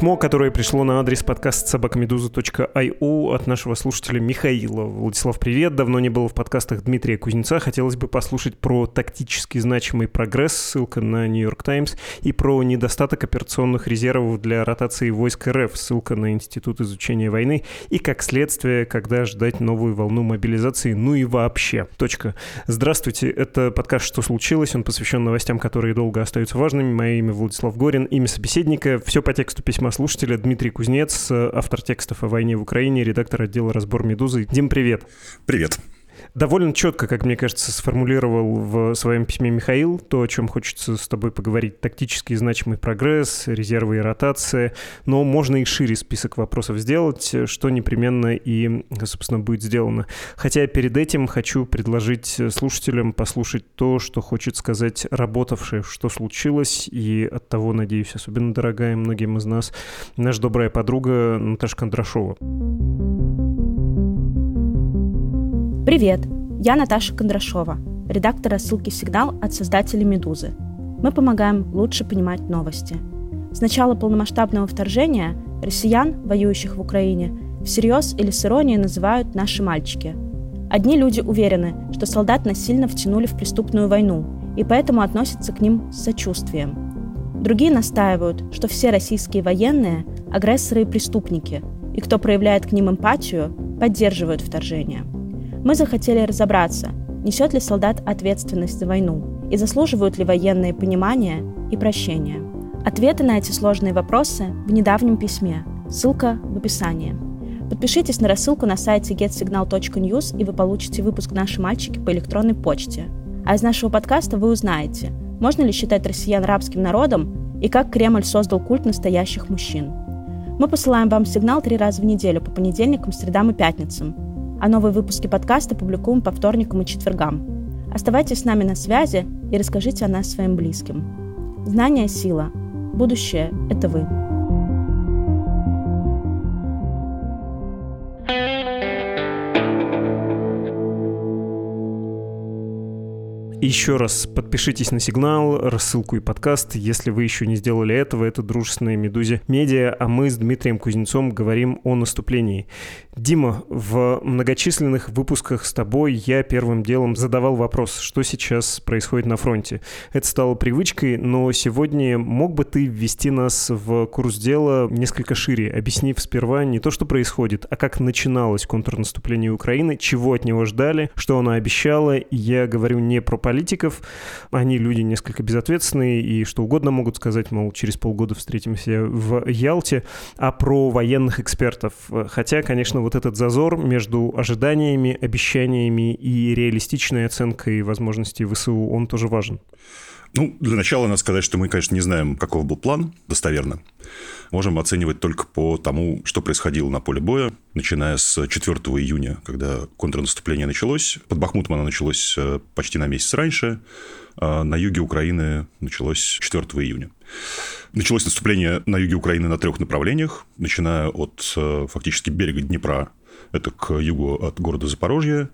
письмо, которое пришло на адрес подкаст собакамедуза.io от нашего слушателя Михаила. Владислав, привет. Давно не было в подкастах Дмитрия Кузнеца. Хотелось бы послушать про тактически значимый прогресс, ссылка на Нью-Йорк Таймс, и про недостаток операционных резервов для ротации войск РФ, ссылка на Институт изучения войны, и как следствие, когда ждать новую волну мобилизации, ну и вообще. Точка. Здравствуйте, это подкаст «Что случилось?». Он посвящен новостям, которые долго остаются важными. Мое имя Владислав Горин, имя собеседника. Все по тексту письма слушателя Дмитрий Кузнец, автор текстов о войне в Украине, редактор отдела «Разбор Медузы». Дим, привет. Привет довольно четко, как мне кажется, сформулировал в своем письме Михаил то, о чем хочется с тобой поговорить. Тактический значимый прогресс, резервы и ротация. Но можно и шире список вопросов сделать, что непременно и, собственно, будет сделано. Хотя перед этим хочу предложить слушателям послушать то, что хочет сказать работавшая, что случилось, и от того, надеюсь, особенно дорогая многим из нас, наша добрая подруга Наташа Кондрашова. Привет! Я Наташа Кондрашова, редактор рассылки «Сигнал» от создателей «Медузы». Мы помогаем лучше понимать новости. С начала полномасштабного вторжения россиян, воюющих в Украине, всерьез или с иронией называют «наши мальчики». Одни люди уверены, что солдат насильно втянули в преступную войну, и поэтому относятся к ним с сочувствием. Другие настаивают, что все российские военные – агрессоры и преступники, и кто проявляет к ним эмпатию, поддерживают вторжение – мы захотели разобраться, несет ли солдат ответственность за войну и заслуживают ли военные понимания и прощения. Ответы на эти сложные вопросы в недавнем письме. Ссылка в описании. Подпишитесь на рассылку на сайте getsignal.news и вы получите выпуск «Наши мальчики» по электронной почте. А из нашего подкаста вы узнаете, можно ли считать россиян рабским народом и как Кремль создал культ настоящих мужчин. Мы посылаем вам сигнал три раза в неделю по понедельникам, средам и пятницам – а новые выпуски подкаста публикуем по вторникам и четвергам. Оставайтесь с нами на связи и расскажите о нас своим близким. Знание – сила. Будущее – это вы. Еще раз подпишитесь на сигнал, рассылку и подкаст. Если вы еще не сделали этого, это дружественная Медузе Медиа, а мы с Дмитрием Кузнецом говорим о наступлении. Дима, в многочисленных выпусках с тобой я первым делом задавал вопрос, что сейчас происходит на фронте. Это стало привычкой, но сегодня мог бы ты ввести нас в курс дела несколько шире, объяснив сперва не то, что происходит, а как начиналось контрнаступление Украины, чего от него ждали, что оно обещало. Я говорю не про политиков. Они люди несколько безответственные и что угодно могут сказать, мол, через полгода встретимся в Ялте, а про военных экспертов. Хотя, конечно, вот этот зазор между ожиданиями, обещаниями и реалистичной оценкой возможностей ВСУ, он тоже важен. Ну, для начала надо сказать, что мы, конечно, не знаем, каков был план достоверно. Можем оценивать только по тому, что происходило на поле боя, начиная с 4 июня, когда контрнаступление началось. Под Бахмутом оно началось э, почти на месяц раньше. А на юге Украины началось 4 июня. Началось наступление на юге Украины на трех направлениях, начиная от э, фактически берега Днепра, это к югу от города Запорожье,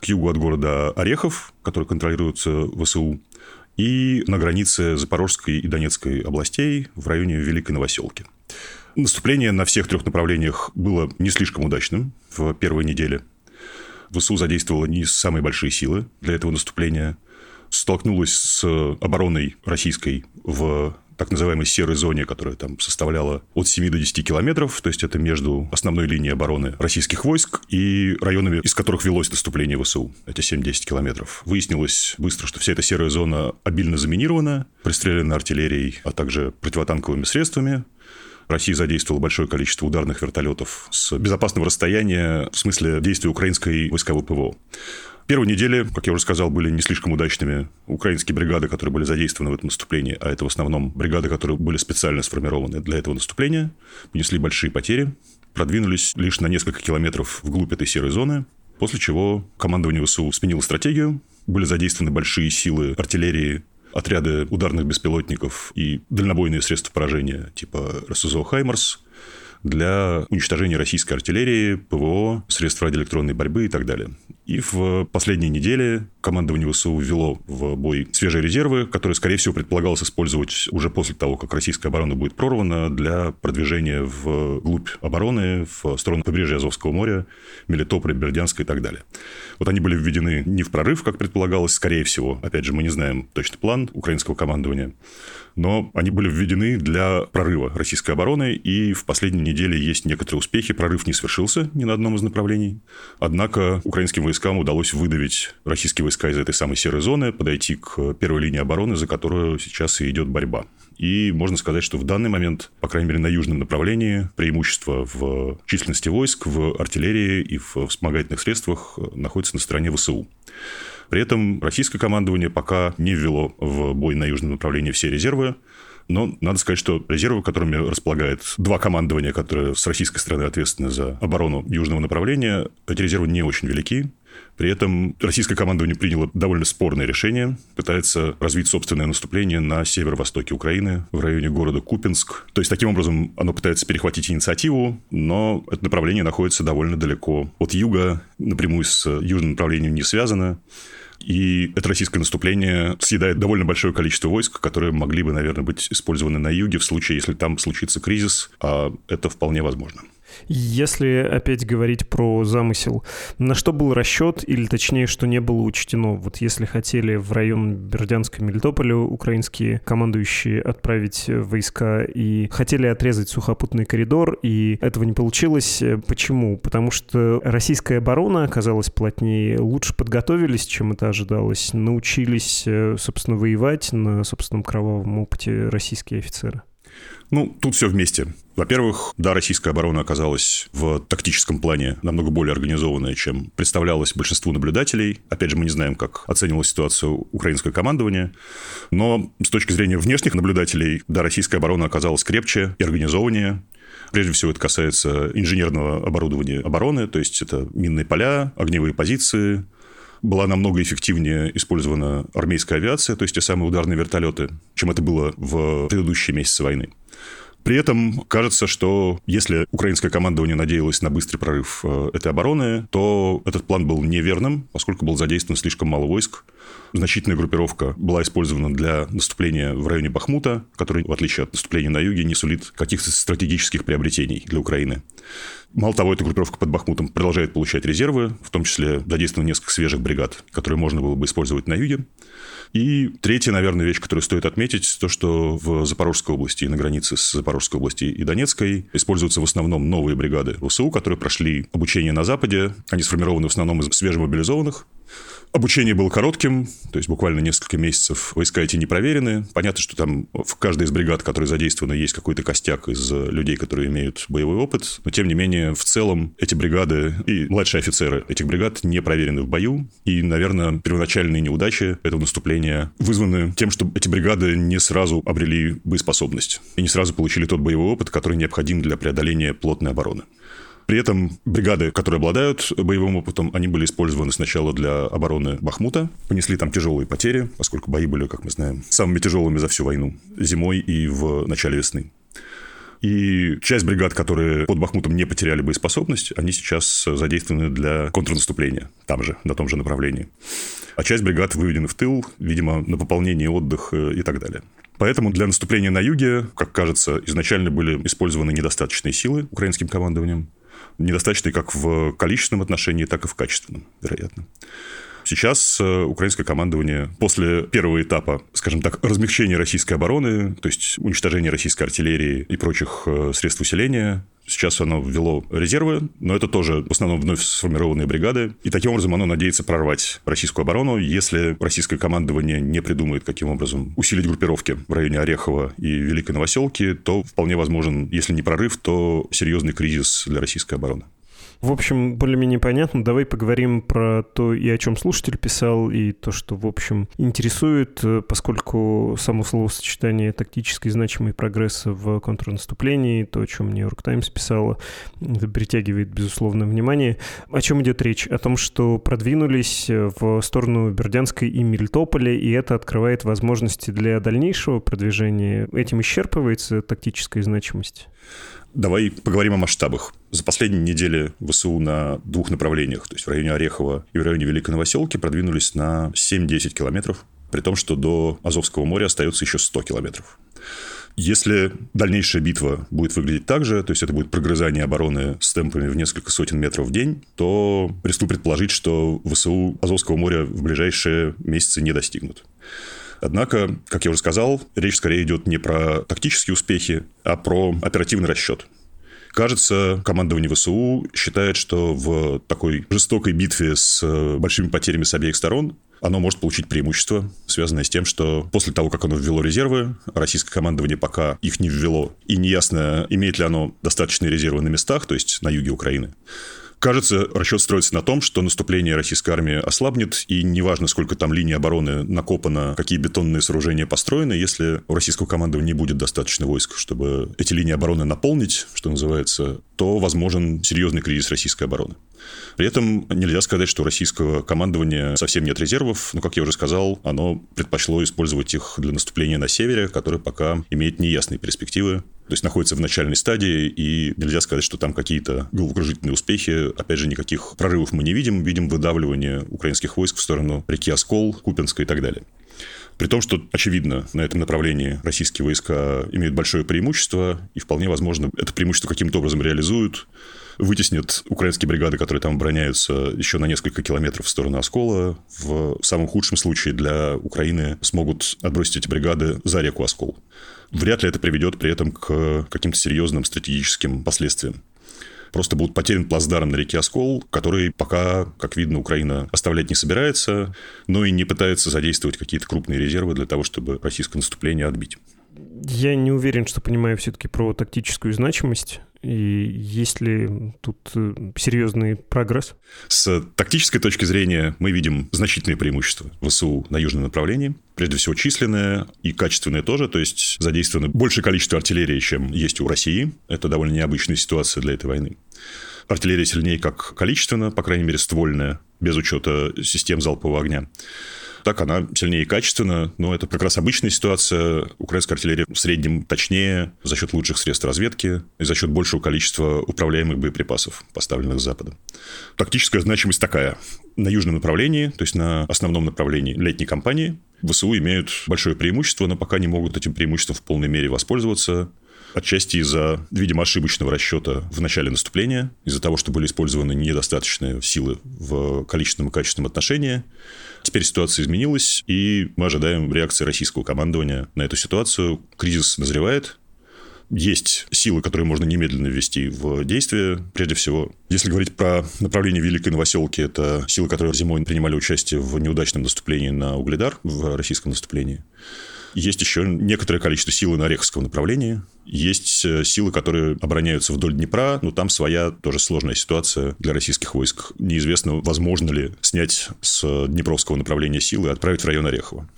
к югу от города Орехов, который контролируется ВСУ, и на границе Запорожской и Донецкой областей в районе Великой Новоселки. Наступление на всех трех направлениях было не слишком удачным в первой неделе. ВСУ задействовало не самые большие силы для этого наступления. Столкнулась с обороной российской в так называемой серой зоне, которая там составляла от 7 до 10 километров, то есть это между основной линией обороны российских войск и районами, из которых велось наступление ВСУ, эти 7-10 километров. Выяснилось быстро, что вся эта серая зона обильно заминирована, пристреляна артиллерией, а также противотанковыми средствами, Россия задействовала большое количество ударных вертолетов с безопасного расстояния в смысле действия украинской войсковой ПВО. Первые недели, как я уже сказал, были не слишком удачными. Украинские бригады, которые были задействованы в этом наступлении, а это в основном бригады, которые были специально сформированы для этого наступления, понесли большие потери, продвинулись лишь на несколько километров вглубь этой серой зоны, после чего командование ВСУ сменило стратегию, были задействованы большие силы артиллерии, отряды ударных беспилотников и дальнобойные средства поражения типа РСЗО «Хаймарс», для уничтожения российской артиллерии, ПВО, средств радиоэлектронной борьбы и так далее. И в последние недели командование ВСУ ввело в бой свежие резервы, которые, скорее всего, предполагалось использовать уже после того, как российская оборона будет прорвана для продвижения в глубь обороны, в сторону побережья Азовского моря, Мелитополя, Бердянска и так далее. Вот они были введены не в прорыв, как предполагалось, скорее всего. Опять же, мы не знаем точный план украинского командования но они были введены для прорыва российской обороны, и в последние недели есть некоторые успехи. Прорыв не свершился ни на одном из направлений. Однако украинским войскам удалось выдавить российские войска из этой самой серой зоны, подойти к первой линии обороны, за которую сейчас и идет борьба. И можно сказать, что в данный момент, по крайней мере, на южном направлении, преимущество в численности войск, в артиллерии и в вспомогательных средствах находится на стороне ВСУ. При этом российское командование пока не ввело в бой на южном направлении все резервы, но надо сказать, что резервы, которыми располагает два командования, которые с российской стороны ответственны за оборону южного направления, эти резервы не очень велики. При этом российское командование приняло довольно спорное решение, пытается развить собственное наступление на северо-востоке Украины, в районе города Купинск. То есть, таким образом, оно пытается перехватить инициативу, но это направление находится довольно далеко от юга, напрямую с южным направлением не связано. И это российское наступление съедает довольно большое количество войск, которые могли бы, наверное, быть использованы на юге в случае, если там случится кризис, а это вполне возможно. Если опять говорить про замысел, на что был расчет, или точнее, что не было учтено? Вот если хотели в район Бердянска Мелитополя украинские командующие отправить войска и хотели отрезать сухопутный коридор, и этого не получилось. Почему? Потому что российская оборона оказалась плотнее, лучше подготовились, чем это ожидалось, научились, собственно, воевать на собственном кровавом опыте российские офицеры. Ну, тут все вместе. Во-первых, да, российская оборона оказалась в тактическом плане намного более организованная, чем представлялось большинству наблюдателей. Опять же, мы не знаем, как оценивалась ситуацию украинское командование. Но с точки зрения внешних наблюдателей, да, российская оборона оказалась крепче и организованнее. Прежде всего, это касается инженерного оборудования обороны, то есть это минные поля, огневые позиции, была намного эффективнее использована армейская авиация, то есть те самые ударные вертолеты, чем это было в предыдущие месяцы войны. При этом кажется, что если украинское командование надеялось на быстрый прорыв э, этой обороны, то этот план был неверным, поскольку был задействован слишком мало войск. Значительная группировка была использована для наступления в районе Бахмута, который, в отличие от наступления на юге, не сулит каких-то стратегических приобретений для Украины. Мало того, эта группировка под Бахмутом продолжает получать резервы, в том числе задействовано несколько свежих бригад, которые можно было бы использовать на юге. И третья, наверное, вещь, которую стоит отметить, то, что в Запорожской области и на границе с Запорожской областью и Донецкой используются в основном новые бригады ВСУ, которые прошли обучение на Западе. Они сформированы в основном из свежемобилизованных, Обучение было коротким, то есть буквально несколько месяцев. Войска эти не проверены. Понятно, что там в каждой из бригад, которые задействованы, есть какой-то костяк из людей, которые имеют боевой опыт. Но, тем не менее, в целом эти бригады и младшие офицеры этих бригад не проверены в бою. И, наверное, первоначальные неудачи этого наступления вызваны тем, что эти бригады не сразу обрели боеспособность и не сразу получили тот боевой опыт, который необходим для преодоления плотной обороны. При этом бригады, которые обладают боевым опытом, они были использованы сначала для обороны Бахмута, понесли там тяжелые потери, поскольку бои были, как мы знаем, самыми тяжелыми за всю войну, зимой и в начале весны. И часть бригад, которые под Бахмутом не потеряли боеспособность, они сейчас задействованы для контрнаступления там же, на том же направлении. А часть бригад выведены в тыл, видимо, на пополнение, отдых э, и так далее. Поэтому для наступления на юге, как кажется, изначально были использованы недостаточные силы украинским командованием недостаточный как в количественном отношении, так и в качественном, вероятно. Сейчас э, украинское командование после первого этапа, скажем так, размягчения российской обороны, то есть уничтожения российской артиллерии и прочих э, средств усиления, Сейчас оно ввело резервы, но это тоже в основном вновь сформированные бригады. И таким образом оно надеется прорвать российскую оборону, если российское командование не придумает, каким образом усилить группировки в районе Орехова и Великой Новоселки, то вполне возможен, если не прорыв, то серьезный кризис для российской обороны. В общем, более-менее понятно. Давай поговорим про то, и о чем слушатель писал, и то, что, в общем, интересует, э, поскольку само словосочетание «тактический значимый прогресс в контрнаступлении», то, о чем Нью-Йорк Таймс писала, это притягивает, безусловно, внимание. О чем идет речь? О том, что продвинулись в сторону Бердянской и Мелитополя, и это открывает возможности для дальнейшего продвижения. Этим исчерпывается тактическая значимость? Давай поговорим о масштабах. За последние недели ВСУ на двух направлениях, то есть в районе Орехова и в районе Великой Новоселки, продвинулись на 7-10 километров, при том, что до Азовского моря остается еще 100 километров. Если дальнейшая битва будет выглядеть так же, то есть это будет прогрызание обороны с темпами в несколько сотен метров в день, то рискну предположить, что ВСУ Азовского моря в ближайшие месяцы не достигнут. Однако, как я уже сказал, речь скорее идет не про тактические успехи, а про оперативный расчет. Кажется, командование ВСУ считает, что в такой жестокой битве с большими потерями с обеих сторон оно может получить преимущество, связанное с тем, что после того, как оно ввело резервы, российское командование пока их не ввело, и неясно, имеет ли оно достаточные резервы на местах, то есть на юге Украины, Кажется, расчет строится на том, что наступление российской армии ослабнет, и неважно, сколько там линий обороны накопано, какие бетонные сооружения построены, если у российского командования не будет достаточно войск, чтобы эти линии обороны наполнить, что называется, то возможен серьезный кризис российской обороны. При этом нельзя сказать, что у российского командования совсем нет резервов, но, как я уже сказал, оно предпочло использовать их для наступления на севере, которое пока имеет неясные перспективы. То есть находится в начальной стадии, и нельзя сказать, что там какие-то головокружительные успехи. Опять же, никаких прорывов мы не видим. Видим выдавливание украинских войск в сторону реки Оскол, Купинска и так далее. При том, что, очевидно, на этом направлении российские войска имеют большое преимущество, и вполне возможно, это преимущество каким-то образом реализуют вытеснят украинские бригады, которые там обороняются, еще на несколько километров в сторону Оскола. В самом худшем случае для Украины смогут отбросить эти бригады за реку Оскол. Вряд ли это приведет при этом к каким-то серьезным стратегическим последствиям. Просто будут потерян плацдарм на реке Оскол, который пока, как видно, Украина оставлять не собирается, но и не пытается задействовать какие-то крупные резервы для того, чтобы российское наступление отбить. Я не уверен, что понимаю все-таки про тактическую значимость и есть ли тут э, серьезный прогресс? С тактической точки зрения мы видим значительные преимущества ВСУ на южном направлении. Прежде всего численное и качественное тоже, то есть задействовано большее количество артиллерии, чем есть у России. Это довольно необычная ситуация для этой войны. Артиллерия сильнее как количественно, по крайней мере ствольная, без учета систем залпового огня так она сильнее и качественно, но это как раз обычная ситуация. Украинская артиллерия в среднем точнее за счет лучших средств разведки и за счет большего количества управляемых боеприпасов, поставленных с Запада. Тактическая значимость такая. На южном направлении, то есть на основном направлении летней кампании, ВСУ имеют большое преимущество, но пока не могут этим преимуществом в полной мере воспользоваться. Отчасти из-за, видимо, ошибочного расчета в начале наступления, из-за того, что были использованы недостаточные силы в количественном и качественном отношении. Теперь ситуация изменилась, и мы ожидаем реакции российского командования на эту ситуацию. Кризис назревает, есть силы, которые можно немедленно ввести в действие. Прежде всего, если говорить про направление Великой Новоселки, это силы, которые зимой принимали участие в неудачном наступлении на Угледар, в российском наступлении. Есть еще некоторое количество силы на Ореховском направлении. Есть э, силы, которые обороняются вдоль Днепра, но там своя тоже сложная ситуация для российских войск. Неизвестно, возможно ли снять с Днепровского направления силы и отправить в район Орехова.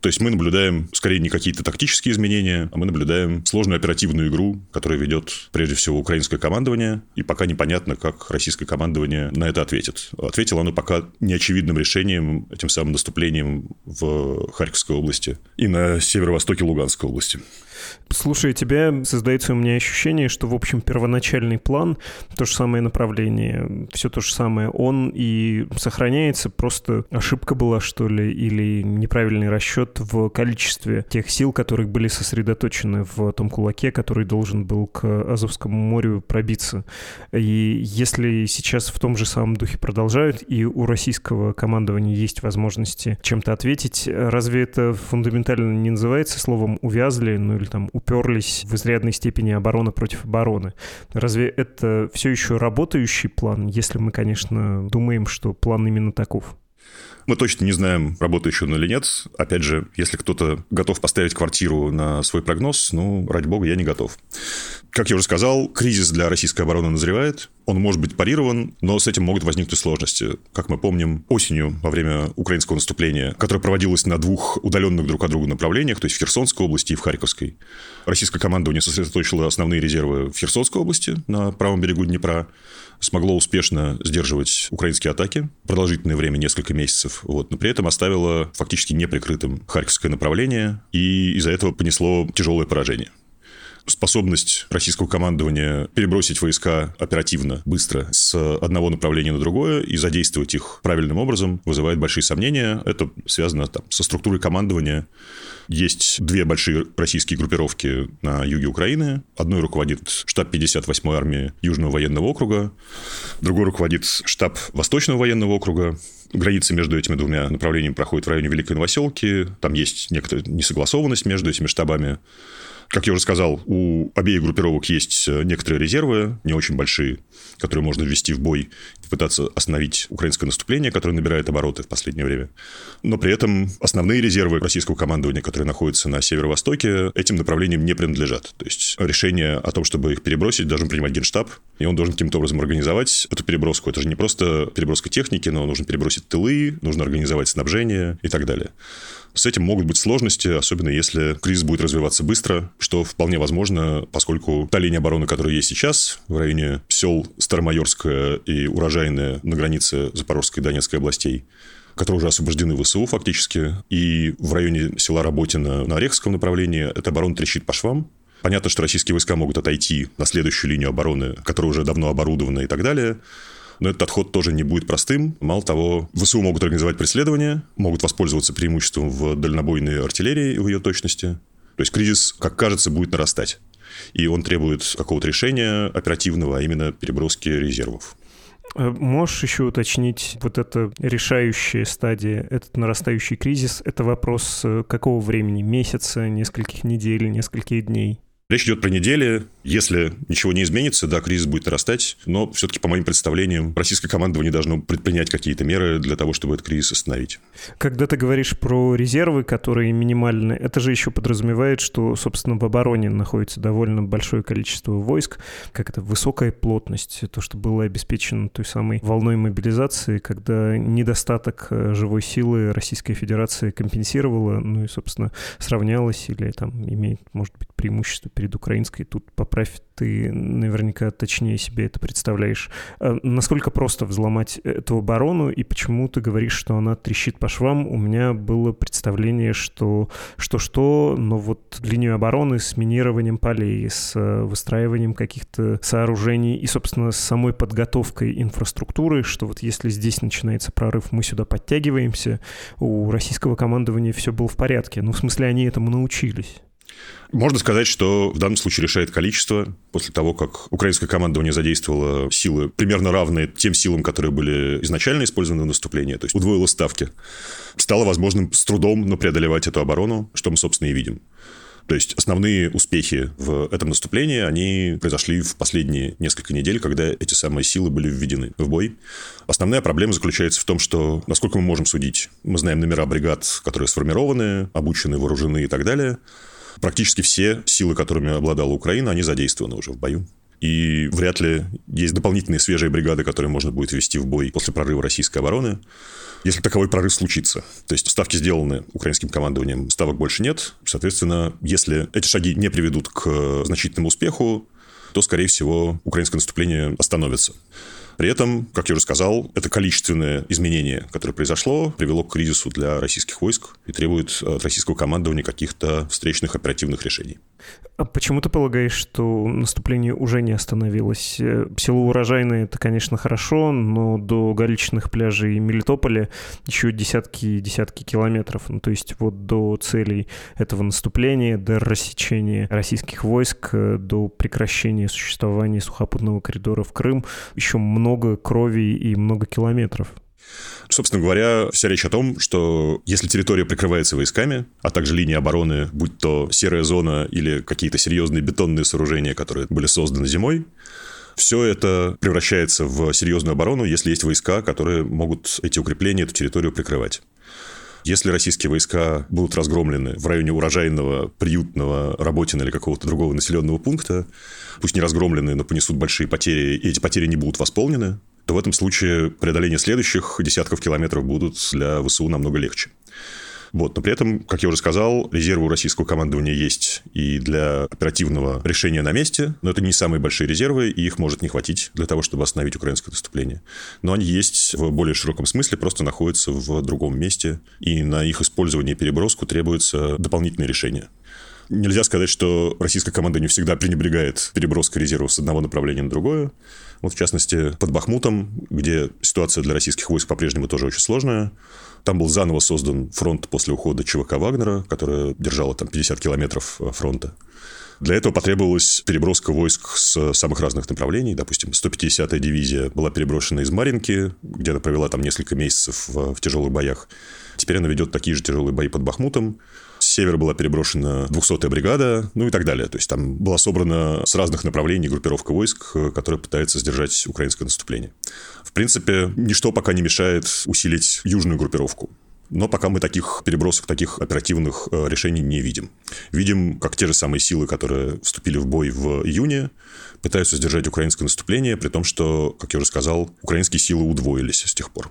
То есть мы наблюдаем скорее не какие-то тактические изменения, а мы наблюдаем сложную оперативную игру, которая ведет прежде всего украинское командование, и пока непонятно, как российское командование на это ответит. Ответило оно пока неочевидным решением, этим самым наступлением в Харьковской области и на северо-востоке Луганской области. Слушая тебя, создается у меня ощущение, что, в общем, первоначальный план, то же самое направление, все то же самое, он и сохраняется, просто ошибка была, что ли, или неправильный расчет в количестве тех сил, которые были сосредоточены в том кулаке, который должен был к Азовскому морю пробиться. И если сейчас в том же самом духе продолжают, и у российского командования есть возможности чем-то ответить, разве это фундаментально не называется словом «увязли», ну или там уперлись в изрядной степени обороны против обороны. Разве это все еще работающий план, если мы, конечно, думаем, что план именно таков? Мы точно не знаем, работающий он или нет. Опять же, если кто-то готов поставить квартиру на свой прогноз, ну, ради бога, я не готов. Как я уже сказал, кризис для российской обороны назревает. Он может быть парирован, но с этим могут возникнуть сложности. Как мы помним, осенью, во время украинского наступления, которое проводилось на двух удаленных друг от друга направлениях, то есть в Херсонской области и в Харьковской, российское командование сосредоточило основные резервы в Херсонской области, на правом берегу Днепра, смогло успешно сдерживать украинские атаки продолжительное время, несколько месяцев, вот, но при этом оставило фактически неприкрытым Харьковское направление, и из-за этого понесло тяжелое поражение. Способность российского командования перебросить войска оперативно, быстро с одного направления на другое и задействовать их правильным образом вызывает большие сомнения. Это связано там, со структурой командования. Есть две большие российские группировки на юге Украины. Одной руководит штаб 58-й армии Южного военного округа, другой руководит штаб Восточного военного округа. Граница между этими двумя направлениями проходит в районе Великой Новоселки. Там есть некоторая несогласованность между этими штабами. Как я уже сказал, у обеих группировок есть э, некоторые резервы, не очень большие, которые можно ввести в бой, попытаться остановить украинское наступление, которое набирает обороты в последнее время. Но при этом основные резервы российского командования, которые находятся на северо-востоке, этим направлениям не принадлежат. То есть решение о том, чтобы их перебросить, должен принимать Генштаб, и он должен каким-то образом организовать эту переброску. Это же не просто переброска техники, но нужно перебросить тылы, нужно организовать снабжение и так далее. С этим могут быть сложности, особенно если кризис будет развиваться быстро, что вполне возможно, поскольку та линия обороны, которая есть сейчас в районе сел Старомайорская и Урожайная на границе Запорожской и Донецкой областей, которые уже освобождены ВСУ фактически, и в районе села Работина на Ореховском направлении эта оборона трещит по швам, Понятно, что российские войска могут отойти на следующую линию обороны, которая уже давно оборудована и так далее. Но этот отход тоже не будет простым. Мало того, ВСУ могут организовать преследование, могут воспользоваться преимуществом в дальнобойной артиллерии и в ее точности. То есть кризис, как кажется, будет нарастать. И он требует какого-то решения оперативного, а именно переброски резервов. Э, можешь еще уточнить, вот эта решающая стадия, этот нарастающий кризис, это вопрос э, какого времени? Месяца, нескольких недель, нескольких дней? Речь идет про недели. Если ничего не изменится, да, кризис будет нарастать. Но все-таки, по моим представлениям, российское командование должно предпринять какие-то меры для того, чтобы этот кризис остановить. Когда ты говоришь про резервы, которые минимальны, это же еще подразумевает, что, собственно, в обороне находится довольно большое количество войск, как это высокая плотность, то, что было обеспечено той самой волной мобилизации, когда недостаток э, живой силы Российская Федерация компенсировала, ну и, собственно, сравнялась или там имеет, может быть, преимущество перед украинской. Тут поправь, ты наверняка точнее себе это представляешь. А насколько просто взломать эту оборону и почему ты говоришь, что она трещит по швам? У меня было представление, что что-что, но вот линию обороны с минированием полей, с выстраиванием каких-то сооружений и, собственно, с самой подготовкой инфраструктуры, что вот если здесь начинается прорыв, мы сюда подтягиваемся, у российского командования все было в порядке. Ну, в смысле, они этому научились. Можно сказать, что в данном случае решает количество. После того, как украинское командование задействовало силы примерно равные тем силам, которые были изначально использованы в наступлении, то есть удвоило ставки, стало возможным с трудом, но преодолевать эту оборону, что мы, собственно, и видим. То есть основные успехи в этом наступлении, они произошли в последние несколько недель, когда эти самые силы были введены в бой. Основная проблема заключается в том, что, насколько мы можем судить, мы знаем номера бригад, которые сформированы, обучены, вооружены и так далее – Практически все силы, которыми обладала Украина, они задействованы уже в бою. И вряд ли есть дополнительные свежие бригады, которые можно будет ввести в бой после прорыва российской обороны, если таковой прорыв случится. То есть ставки сделаны украинским командованием, ставок больше нет. Соответственно, если эти шаги не приведут к значительному успеху, то, скорее всего, украинское наступление остановится. При этом, как я уже сказал, это количественное изменение, которое произошло, привело к кризису для российских войск и требует от российского командования каких-то встречных оперативных решений. А почему ты полагаешь, что наступление уже не остановилось? Э, село Урожайное — это, конечно, хорошо, но до галечных пляжей Мелитополя еще десятки и десятки километров. Ну, то есть вот до целей этого наступления, до рассечения российских войск, э, до прекращения существования сухопутного коридора в Крым еще много крови и много километров. Собственно говоря, вся речь о том, что если территория прикрывается войсками, а также линия обороны, будь то серая зона или какие-то серьезные бетонные сооружения, которые были созданы зимой, все это превращается в серьезную оборону, если есть войска, которые могут эти укрепления, эту территорию прикрывать. Если российские войска будут разгромлены в районе урожайного, приютного, Работина или какого-то другого населенного пункта, пусть не разгромлены, но понесут большие потери, и эти потери не будут восполнены, то в этом случае преодоление следующих десятков километров будут для ВСУ намного легче. Вот. Но при этом, как я уже сказал, резервы у российского командования есть и для оперативного решения на месте, но это не самые большие резервы, и их может не хватить для того, чтобы остановить украинское наступление. Но они есть в более широком смысле, просто находятся в другом месте, и на их использование и переброску требуется дополнительное решение. Нельзя сказать, что российская команда не всегда пренебрегает переброской резервов с одного направления на другое. Вот, в частности, под Бахмутом, где ситуация для российских войск по-прежнему тоже очень сложная. Там был заново создан фронт после ухода ЧВК Вагнера, которая держала там 50 километров э, фронта. Для этого потребовалась переброска войск с самых разных направлений. Допустим, 150-я дивизия была переброшена из Маринки, где она провела там несколько месяцев в, в тяжелых боях. Теперь она ведет такие же тяжелые бои под Бахмутом. С севера была переброшена 200-я бригада, ну и так далее. То есть там была собрана с разных направлений группировка войск, которая пытается сдержать украинское наступление. В принципе, ничто пока не мешает усилить южную группировку. Но пока мы таких перебросок, таких оперативных э, решений не видим. Видим, как те же самые силы, которые вступили в бой в июне, пытаются сдержать украинское наступление, при том, что, как я уже сказал, украинские силы удвоились с тех пор.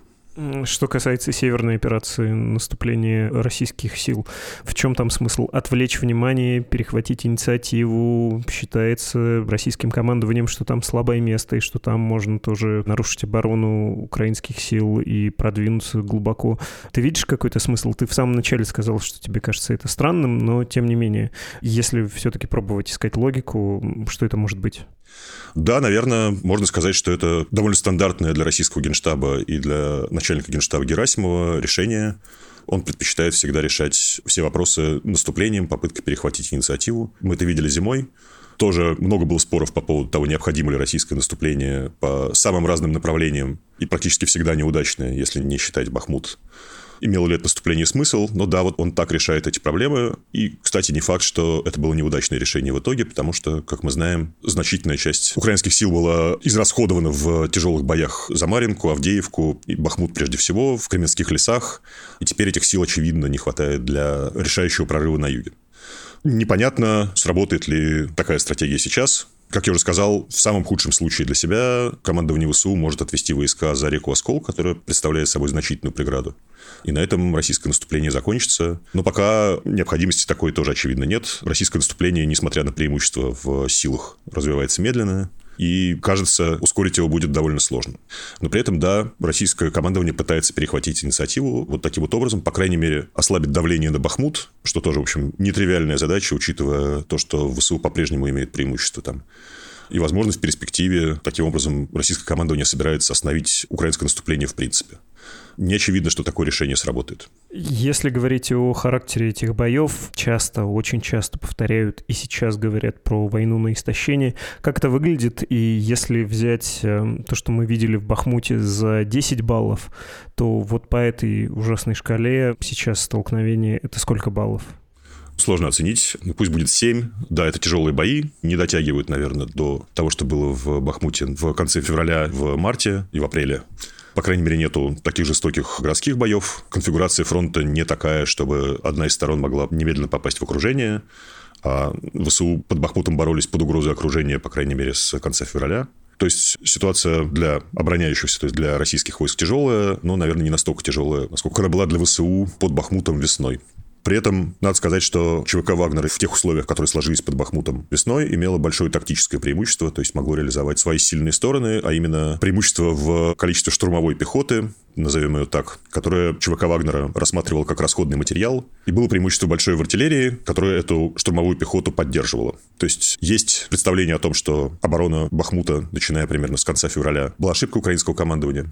Что касается северной операции наступления российских сил, в чем там смысл? Отвлечь внимание, перехватить инициативу? Считается российским командованием, что там слабое место, и что там можно тоже нарушить оборону украинских сил и продвинуться глубоко. Ты видишь какой-то смысл? Ты в самом начале сказал, что тебе кажется это странным, но тем не менее, если все-таки пробовать искать логику, что это может быть? Да, наверное, можно сказать, что это довольно стандартное для российского генштаба и для начальника генштаба Герасимова решение. Он предпочитает всегда решать все вопросы наступлением, попыткой перехватить инициативу. Мы это видели зимой. Тоже много было споров по поводу того, необходимо ли российское наступление по самым разным направлениям, и практически всегда неудачное, если не считать Бахмут имело ли это наступление смысл, но да, вот он так решает эти проблемы. И, кстати, не факт, что это было неудачное решение в итоге, потому что, как мы знаем, значительная часть украинских сил была израсходована в тяжелых боях за Маринку, Авдеевку и Бахмут прежде всего, в Кременских лесах. И теперь этих сил, очевидно, не хватает для решающего прорыва на юге. Непонятно, сработает ли такая стратегия сейчас. Как я уже сказал, в самом худшем случае для себя командование ВСУ может отвести войска за реку Оскол, которая представляет собой значительную преграду. И на этом российское наступление закончится. Но пока необходимости такой тоже, очевидно, нет. Российское наступление, несмотря на преимущество в силах, развивается медленно. И, кажется, ускорить его будет довольно сложно. Но при этом, да, российское командование пытается перехватить инициативу вот таким вот образом, по крайней мере, ослабить давление на Бахмут, что тоже, в общем, нетривиальная задача, учитывая то, что ВСУ по-прежнему имеет преимущество там. И, возможно, в перспективе таким образом российское командование собирается остановить украинское наступление в принципе не очевидно, что такое решение сработает. Если говорить о характере этих боев, часто, очень часто повторяют и сейчас говорят про войну на истощение. Как это выглядит? И если взять э, то, что мы видели в Бахмуте за 10 баллов, то вот по этой ужасной шкале сейчас столкновение — это сколько баллов? Сложно оценить. Ну, пусть будет 7. Да, это тяжелые бои. Не дотягивают, наверное, до того, что было в Бахмуте в конце февраля, в марте и в апреле. По крайней мере, нету таких жестоких городских боев. Конфигурация фронта не такая, чтобы одна из сторон могла немедленно попасть в окружение. А ВСУ под Бахмутом боролись под угрозой окружения, по крайней мере, с конца февраля. То есть ситуация для обороняющихся, то есть для российских войск тяжелая, но, наверное, не настолько тяжелая, насколько она была для ВСУ под Бахмутом весной. При этом надо сказать, что ЧВК «Вагнер» в тех условиях, которые сложились под Бахмутом весной, имело большое тактическое преимущество, то есть могло реализовать свои сильные стороны, а именно преимущество в количестве штурмовой пехоты, назовем ее так, которая ЧВК Вагнера рассматривал как расходный материал, и было преимущество большой в артиллерии, которая эту штурмовую пехоту поддерживала. То есть есть представление о том, что оборона Бахмута, начиная примерно с конца февраля, была ошибкой украинского командования.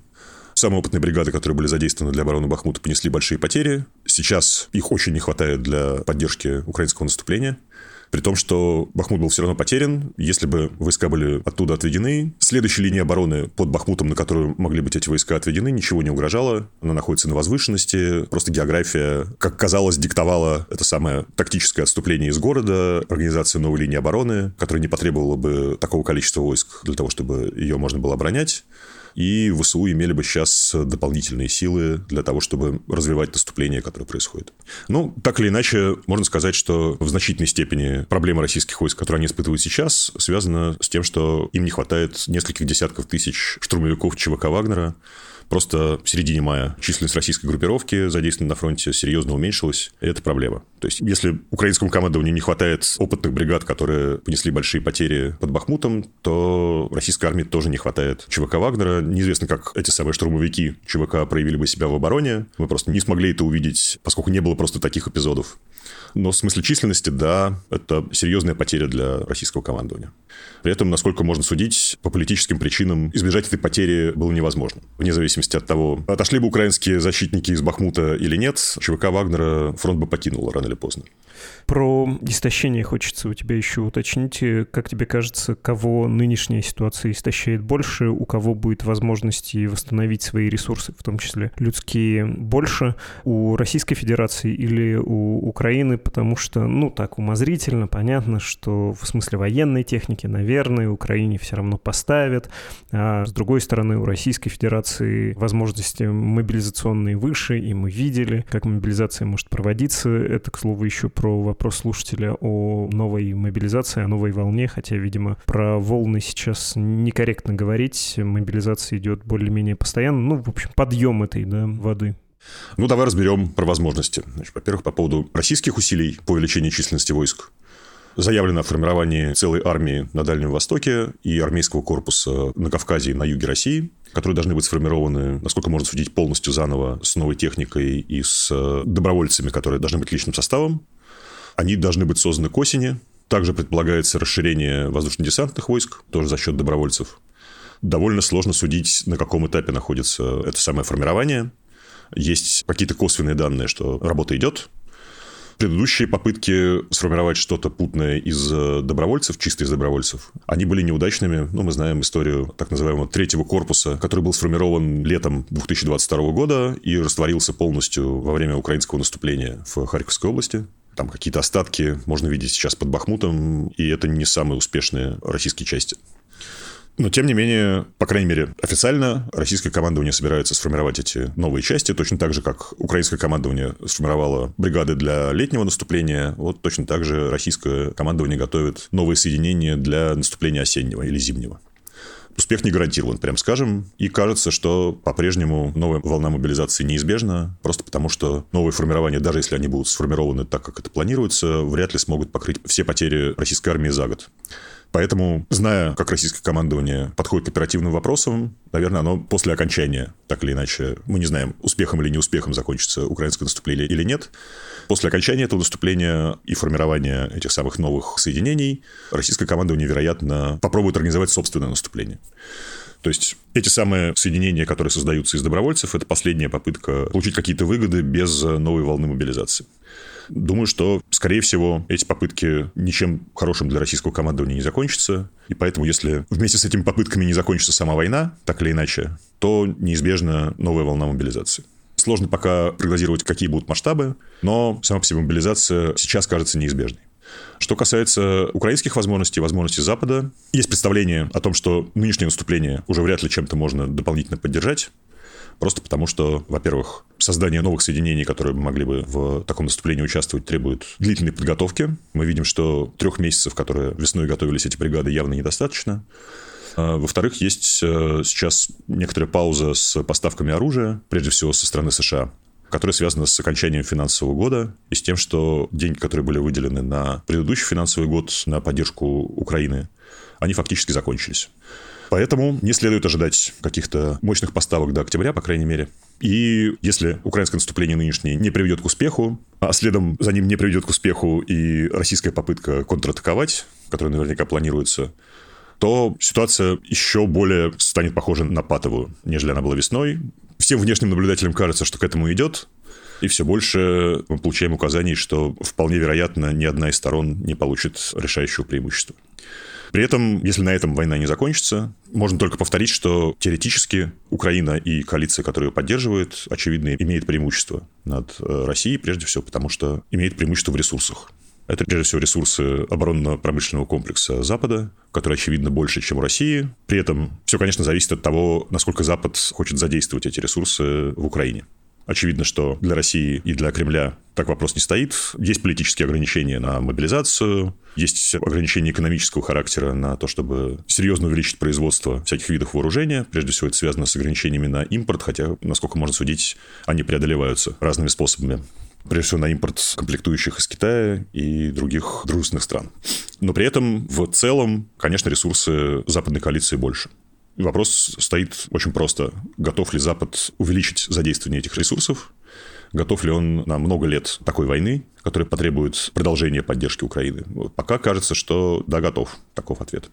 Самые опытные бригады, которые были задействованы для обороны Бахмута, понесли большие потери. Сейчас их очень не хватает для поддержки украинского наступления. При том, что Бахмут был все равно потерян, если бы войска были оттуда отведены. Следующей линии обороны под Бахмутом, на которую могли быть эти войска отведены, ничего не угрожало. Она находится на возвышенности. Просто география, как казалось, диктовала это самое тактическое отступление из города, организация новой линии обороны, которая не потребовала бы такого количества войск для того, чтобы ее можно было оборонять и ВСУ имели бы сейчас дополнительные силы для того, чтобы развивать наступление, которое происходит. Ну, так или иначе, можно сказать, что в значительной степени проблема российских войск, которые они испытывают сейчас, связана с тем, что им не хватает нескольких десятков тысяч штурмовиков ЧВК «Вагнера», Просто в середине мая численность российской группировки, задействованной на фронте, серьезно уменьшилась, и это проблема. То есть, если украинскому командованию не хватает опытных бригад, которые понесли большие потери под Бахмутом, то российской армии тоже не хватает ЧВК Вагнера. Неизвестно, как эти самые штурмовики ЧВК проявили бы себя в обороне. Мы просто не смогли это увидеть, поскольку не было просто таких эпизодов. Но в смысле численности, да, это серьезная потеря для российского командования. При этом, насколько можно судить, по политическим причинам избежать этой потери было невозможно. Вне зависимости от того, отошли бы украинские защитники из Бахмута или нет, ЧВК Вагнера фронт бы покинул рано или поздно. Про истощение хочется у тебя еще уточнить. Как тебе кажется, кого нынешняя ситуация истощает больше, у кого будет возможности восстановить свои ресурсы, в том числе людские, больше, у Российской Федерации или у Украины, потому что, ну, так умозрительно понятно, что в смысле военной техники, наверное, Украине все равно поставят, а с другой стороны, у Российской Федерации возможности мобилизационные выше, и мы видели, как мобилизация может проводиться. Это, к слову, еще про вопрос слушателя о новой мобилизации, о новой волне, хотя, видимо, про волны сейчас некорректно говорить. Мобилизация идет более-менее постоянно. Ну, в общем, подъем этой да, воды. Ну, давай разберем про возможности. Значит, во-первых, по поводу российских усилий по увеличению численности войск. Заявлено о формировании целой армии на Дальнем Востоке и армейского корпуса на Кавказе и на юге России, которые должны быть сформированы, насколько можно судить, полностью заново с новой техникой и с э, добровольцами, которые должны быть личным составом. Они должны быть созданы к осени. Также предполагается расширение воздушно-десантных войск, тоже за счет добровольцев. Довольно сложно судить, на каком этапе находится это самое формирование. Есть какие-то косвенные данные, что работа идет. Предыдущие попытки сформировать что-то путное из э, добровольцев, чисто из добровольцев, они были неудачными. Ну, мы знаем историю так называемого третьего корпуса, который был сформирован летом 2022 года и растворился полностью во время украинского наступления в Харьковской области. Там какие-то остатки можно видеть сейчас под Бахмутом, и это не самые успешные российские части. Но, тем не менее, по крайней мере, официально российское командование собирается сформировать эти новые части, точно так же, как украинское командование сформировало бригады для летнего наступления, вот точно так же российское командование готовит новые соединения для наступления осеннего или зимнего. Успех не гарантирован, прям скажем. И кажется, что по-прежнему новая волна мобилизации неизбежна, просто потому что новые формирования, даже если они будут сформированы так, как это планируется, вряд ли смогут покрыть все потери российской армии за год. Поэтому, зная, как российское командование подходит к оперативным вопросам, наверное, оно после окончания, так или иначе, мы не знаем, успехом или неуспехом закончится украинское наступление или нет, после окончания этого наступления и формирования этих самых новых соединений, российское командование, вероятно, попробует организовать собственное наступление. То есть эти самые соединения, которые создаются из добровольцев, это последняя попытка получить какие-то выгоды без новой волны мобилизации. Думаю, что, скорее всего, эти попытки ничем хорошим для российского командования не закончатся. И поэтому, если вместе с этими попытками не закончится сама война, так или иначе, то неизбежна новая волна мобилизации. Сложно пока прогнозировать, какие будут масштабы, но сама по себе мобилизация сейчас кажется неизбежной. Что касается украинских возможностей, возможностей Запада, есть представление о том, что нынешнее наступление уже вряд ли чем-то можно дополнительно поддержать. Просто потому, что, во-первых, создание новых соединений, которые могли бы в таком наступлении участвовать, требует длительной подготовки. Мы видим, что трех месяцев, которые весной готовились эти бригады, явно недостаточно. А, во-вторых, есть э, сейчас некоторая пауза с поставками оружия, прежде всего со стороны США которая связана с окончанием финансового года и с тем, что деньги, которые были выделены на предыдущий финансовый год на поддержку Украины, они фактически закончились. Поэтому не следует ожидать каких-то мощных поставок до октября, по крайней мере. И если украинское наступление нынешнее не приведет к успеху, а следом за ним не приведет к успеху и российская попытка контратаковать, которая наверняка планируется, то ситуация еще более станет похожа на патовую, нежели она была весной. Всем внешним наблюдателям кажется, что к этому идет, и все больше мы получаем указаний, что вполне вероятно ни одна из сторон не получит решающего преимущества. При этом, если на этом война не закончится, можно только повторить, что теоретически Украина и коалиция, которая ее поддерживает, очевидно, имеет преимущество над э, Россией, прежде всего потому, что имеет преимущество в ресурсах. Это, прежде всего, ресурсы оборонно-промышленного комплекса Запада, который, очевидно, больше, чем у России. При этом все, конечно, зависит от того, насколько Запад хочет задействовать эти ресурсы в Украине. Очевидно, что для России и для Кремля так вопрос не стоит. Есть политические ограничения на мобилизацию, есть ограничения экономического характера на то, чтобы серьезно увеличить производство всяких видов вооружения. Прежде всего, это связано с ограничениями на импорт, хотя, насколько можно судить, они преодолеваются разными способами прежде всего на импорт комплектующих из Китая и других дружественных стран. Но при этом в целом, конечно, ресурсы западной коалиции больше. Вопрос стоит очень просто. Готов ли Запад увеличить задействование этих ресурсов? готов ли он на много лет такой войны, которая потребует продолжения поддержки Украины. Пока кажется, что да, готов. Таков ответ.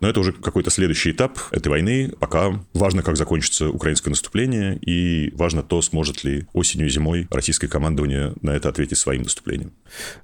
Но это уже какой-то следующий этап этой войны. Пока важно, как закончится украинское наступление, и важно то, сможет ли осенью и зимой российское командование на это ответить своим наступлением.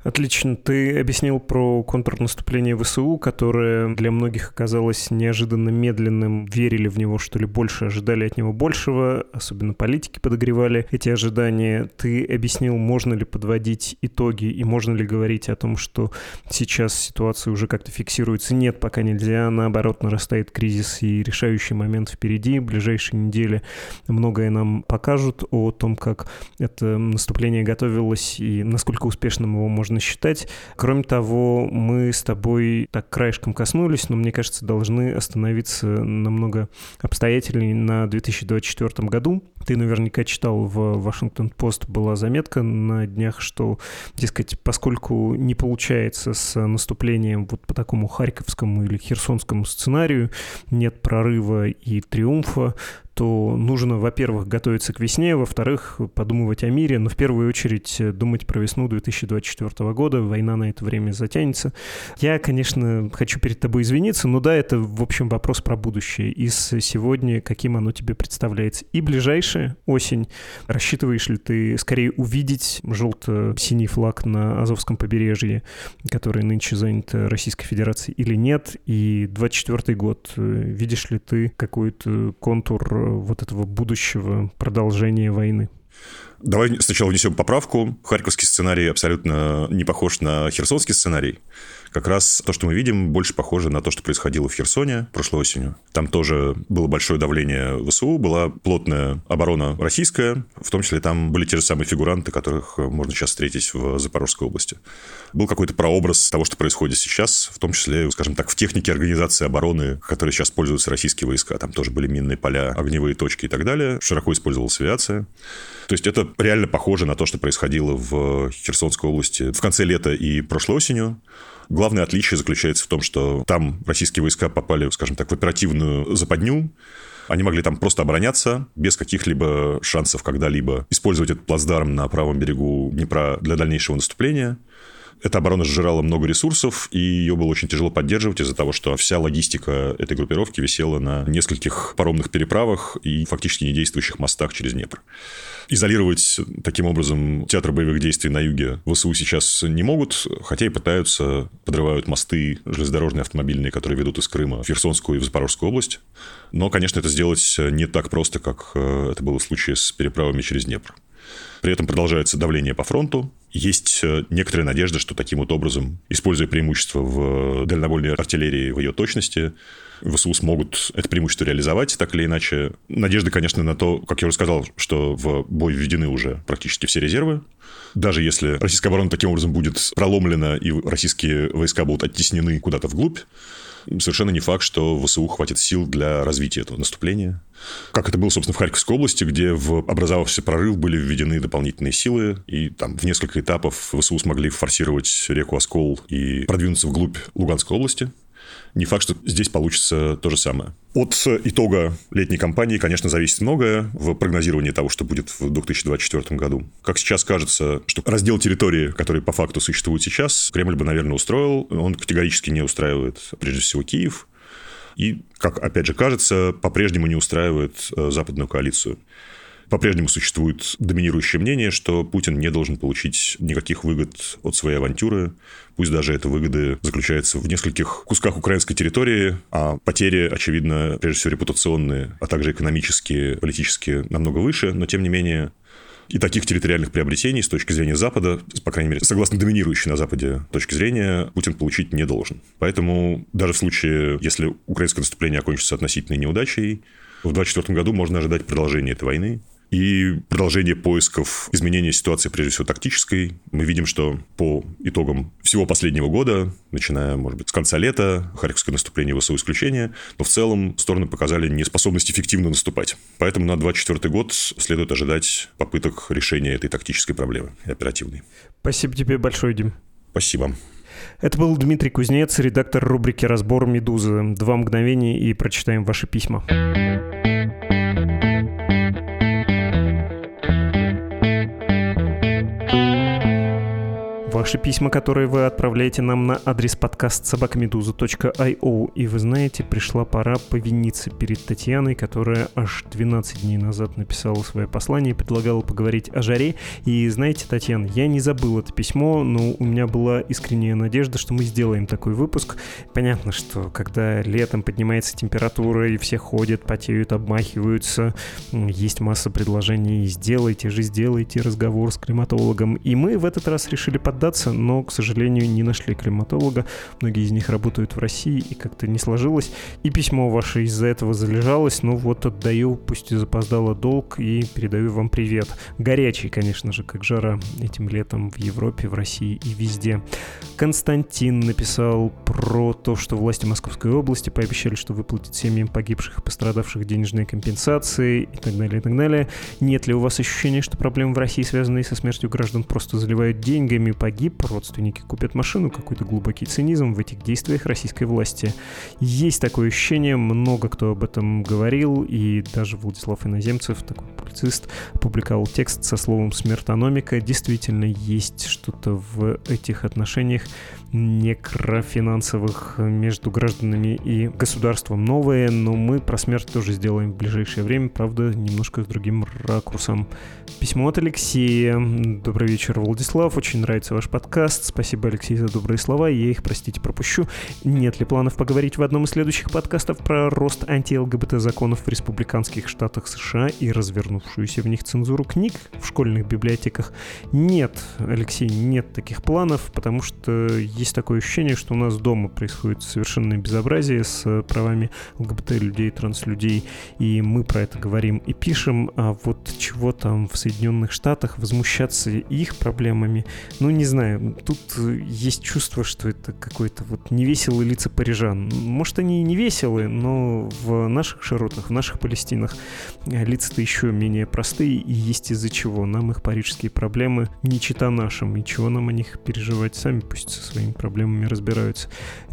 Отлично. Ты объяснил про контрнаступление ВСУ, которое для многих оказалось неожиданно медленным. Верили в него, что ли, больше, ожидали от него большего. Особенно политики подогревали эти ожидания. Ты объяснил, можно ли подводить итоги и можно ли говорить о том, что сейчас ситуация уже как-то фиксируется. Нет, пока нельзя. Наоборот, нарастает кризис и решающий момент впереди. Ближайшие недели многое нам покажут о том, как это наступление готовилось и насколько успешным его можно считать. Кроме того, мы с тобой так краешком коснулись, но, мне кажется, должны остановиться намного обстоятельнее на 2024 году. Ты наверняка читал в Вашингтон-Пост была заметка на днях, что, дескать, поскольку не получается с наступлением вот по такому харьковскому или херсонскому сценарию, нет прорыва и триумфа, то нужно, во-первых, готовиться к весне, во-вторых, подумывать о мире, но в первую очередь э, думать про весну 2024 года. Война на это время затянется. Я, конечно, хочу перед тобой извиниться, но да, это, в общем, вопрос про будущее. Из сегодня, каким оно тебе представляется. И ближайшая осень. Рассчитываешь ли ты скорее увидеть желто-синий флаг на Азовском побережье, который нынче занят Российской Федерацией, или нет? И 24 год. Э, видишь ли ты какой-то контур вот этого будущего продолжения войны? Давай сначала внесем поправку. Харьковский сценарий абсолютно не похож на херсонский сценарий. Как раз то, что мы видим, больше похоже на то, что происходило в Херсоне прошлой осенью. Там тоже было большое давление ВСУ, была плотная оборона российская, в том числе там были те же самые фигуранты, которых можно сейчас встретить в Запорожской области. Был какой-то прообраз того, что происходит сейчас, в том числе, скажем так, в технике организации обороны, которой сейчас пользуются российские войска. Там тоже были минные поля, огневые точки и так далее. Широко использовалась авиация. То есть это реально похоже на то, что происходило в Херсонской области в конце лета и прошлой осенью. Главное отличие заключается в том, что там российские войска попали, скажем так, в оперативную западню, они могли там просто обороняться без каких-либо шансов когда-либо использовать этот плацдарм на правом берегу Днепра для дальнейшего наступления. Эта оборона сжирала много ресурсов, и ее было очень тяжело поддерживать из-за того, что вся логистика этой группировки висела на нескольких паромных переправах и фактически недействующих мостах через Днепр. Изолировать таким образом театр боевых действий на юге ВСУ сейчас не могут, хотя и пытаются, подрывают мосты железнодорожные, автомобильные, которые ведут из Крыма в Херсонскую и в Запорожскую область. Но, конечно, это сделать не так просто, как э, это было в случае с переправами через Днепр. При этом продолжается давление по фронту. Есть э, некоторая надежда, что таким вот образом, используя преимущество в дальнобойной артиллерии, в ее точности, ВСУ смогут это преимущество реализовать так или иначе. Надежда, конечно, на то, как я уже сказал, что в бой введены уже практически все резервы. Даже если российская оборона таким образом будет проломлена и российские войска будут оттеснены куда-то вглубь, совершенно не факт, что ВСУ хватит сил для развития этого наступления. Как это было, собственно, в Харьковской области, где в образовавшийся прорыв были введены дополнительные силы, и там в несколько этапов ВСУ смогли форсировать реку Оскол и продвинуться вглубь Луганской области не факт, что здесь получится то же самое. От итога летней кампании, конечно, зависит многое в прогнозировании того, что будет в 2024 году. Как сейчас кажется, что раздел территории, который по факту существует сейчас, Кремль бы, наверное, устроил. Он категорически не устраивает, прежде всего, Киев. И, как опять же кажется, по-прежнему не устраивает э, западную коалицию. По-прежнему существует доминирующее мнение, что Путин не должен получить никаких выгод от своей авантюры. Пусть даже это выгоды заключаются в нескольких кусках украинской территории, а потери, очевидно, прежде всего репутационные, а также экономические, политические намного выше, но тем не менее и таких территориальных приобретений с точки зрения Запада, по крайней мере, согласно доминирующей на Западе точки зрения, Путин получить не должен. Поэтому даже в случае, если украинское наступление окончится относительной неудачей, в 2024 году можно ожидать продолжения этой войны, и продолжение поисков изменения ситуации, прежде всего тактической. Мы видим, что по итогам всего последнего года, начиная, может быть, с конца лета, Харьковское наступление ВСУ исключение, но в целом стороны показали неспособность эффективно наступать. Поэтому на 2024 год следует ожидать попыток решения этой тактической проблемы и оперативной. Спасибо тебе большое, Дим. Спасибо. Это был Дмитрий Кузнец, редактор рубрики «Разбор Медузы». Два мгновения и прочитаем ваши письма. Ваши письма, которые вы отправляете нам на адрес подкаст собакамедуза.io. И вы знаете, пришла пора повиниться перед Татьяной, которая аж 12 дней назад написала свое послание и предлагала поговорить о жаре. И знаете, Татьяна, я не забыл это письмо, но у меня была искренняя надежда, что мы сделаем такой выпуск. Понятно, что когда летом поднимается температура и все ходят, потеют, обмахиваются, есть масса предложений «сделайте же, сделайте разговор с климатологом». И мы в этот раз решили поддаться, но, к сожалению, не нашли климатолога. Многие из них работают в России, и как-то не сложилось. И письмо ваше из-за этого залежалось, но вот отдаю, пусть и запоздало долг, и передаю вам привет. Горячий, конечно же, как жара этим летом в Европе, в России и везде. Константин написал про то, что власти Московской области пообещали, что выплатят семьям погибших и пострадавших денежные компенсации и так далее, и так далее. Нет ли у вас ощущения, что проблемы в России, связанные со смертью граждан, просто заливают деньгами, погиб, родственники купят машину, какой-то глубокий цинизм в этих действиях российской власти? Есть такое ощущение, много кто об этом говорил, и даже Владислав Иноземцев, такой публицист, опубликовал текст со словом «смертономика». Действительно, есть что-то в этих отношениях некрофинансовых между гражданами и государством новое, но мы про смерть тоже сделаем в ближайшее время, правда, немножко с другим ракурсом. Письмо от Алексея. Добрый вечер, Владислав. Очень нравится ваш подкаст. Спасибо, Алексей, за добрые слова. Я их, простите, пропущу. Нет ли планов поговорить в одном из следующих подкастов про рост анти-ЛГБТ законов в республиканских штатах США и развернувшуюся в них цензуру книг в школьных библиотеках? Нет, Алексей, нет таких планов, потому что есть такое ощущение, что у нас дома происходит совершенное безобразие с правами ЛГБТ-людей, транслюдей, и мы про это говорим и пишем, а вот чего там в Соединенных Штатах возмущаться их проблемами, ну, не знаю, тут есть чувство, что это какой-то вот невеселый лица парижан. Может, они и не но в наших широтах, в наших Палестинах лица-то еще менее простые, и есть из-за чего. Нам их парижские проблемы не чита нашим, и чего нам о них переживать, сами пусть со своими проблемами разбираются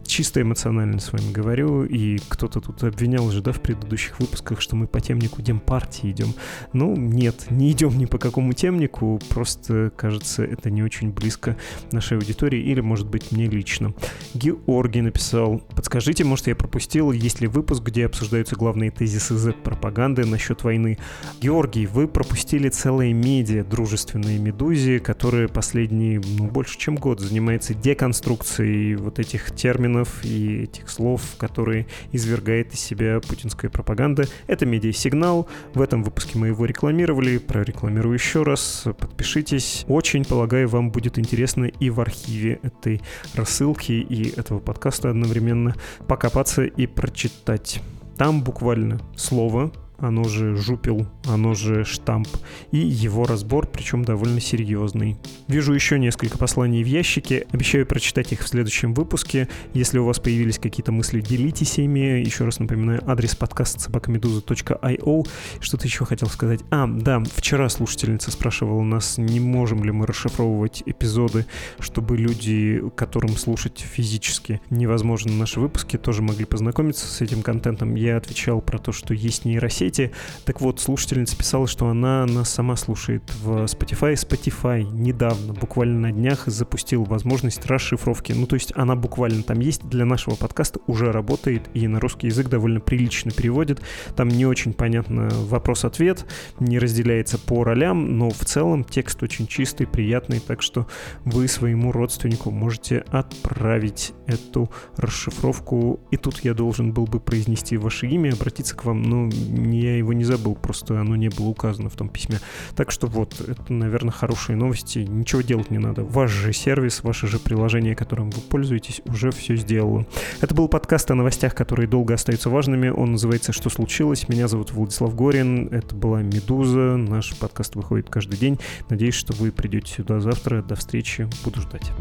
чисто эмоционально с вами говорю, и кто-то тут обвинял же, да, в предыдущих выпусках, что мы по темнику Демпартии идем. Ну, нет, не идем ни по какому темнику, просто, кажется, это не очень близко нашей аудитории, или, может быть, мне лично. Георгий написал, подскажите, может, я пропустил, есть ли выпуск, где обсуждаются главные тезисы Z-пропаганды насчет войны. Георгий, вы пропустили целые медиа дружественные медузи, которые последние, ну, больше чем год занимается деконструкцией вот этих терминов и этих слов, которые извергает из себя путинская пропаганда. Это медиа-сигнал. В этом выпуске мы его рекламировали. Прорекламирую еще раз. Подпишитесь. Очень, полагаю, вам будет интересно и в архиве этой рассылки и этого подкаста одновременно покопаться и прочитать. Там буквально слово оно же жупел, оно же штамп, и его разбор, причем довольно серьезный. Вижу еще несколько посланий в ящике, обещаю прочитать их в следующем выпуске. Если у вас появились какие-то мысли, делитесь ими. Еще раз напоминаю, адрес подкаста собакамедуза.io. Что-то еще хотел сказать. А, да, вчера слушательница спрашивала нас, не можем ли мы расшифровывать эпизоды, чтобы люди, которым слушать физически невозможно наши выпуски, тоже могли познакомиться с этим контентом. Я отвечал про то, что есть нейросеть, сети. Так вот, слушательница писала, что она нас сама слушает в Spotify. Spotify недавно, буквально на днях, запустил возможность расшифровки. Ну, то есть она буквально там есть для нашего подкаста, уже работает и на русский язык довольно прилично переводит. Там не очень понятно вопрос-ответ, не разделяется по ролям, но в целом текст очень чистый, приятный, так что вы своему родственнику можете отправить эту расшифровку. И тут я должен был бы произнести ваше имя, обратиться к вам, но не я его не забыл, просто оно не было указано в том письме. Так что вот, это, наверное, хорошие новости. Ничего делать не надо. Ваш же сервис, ваше же приложение, которым вы пользуетесь, уже все сделало. Это был подкаст о новостях, которые долго остаются важными. Он называется «Что случилось?». Меня зовут Владислав Горин. Это была «Медуза». Наш подкаст выходит каждый день. Надеюсь, что вы придете сюда завтра. До встречи. Буду ждать.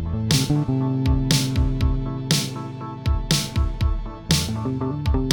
thank you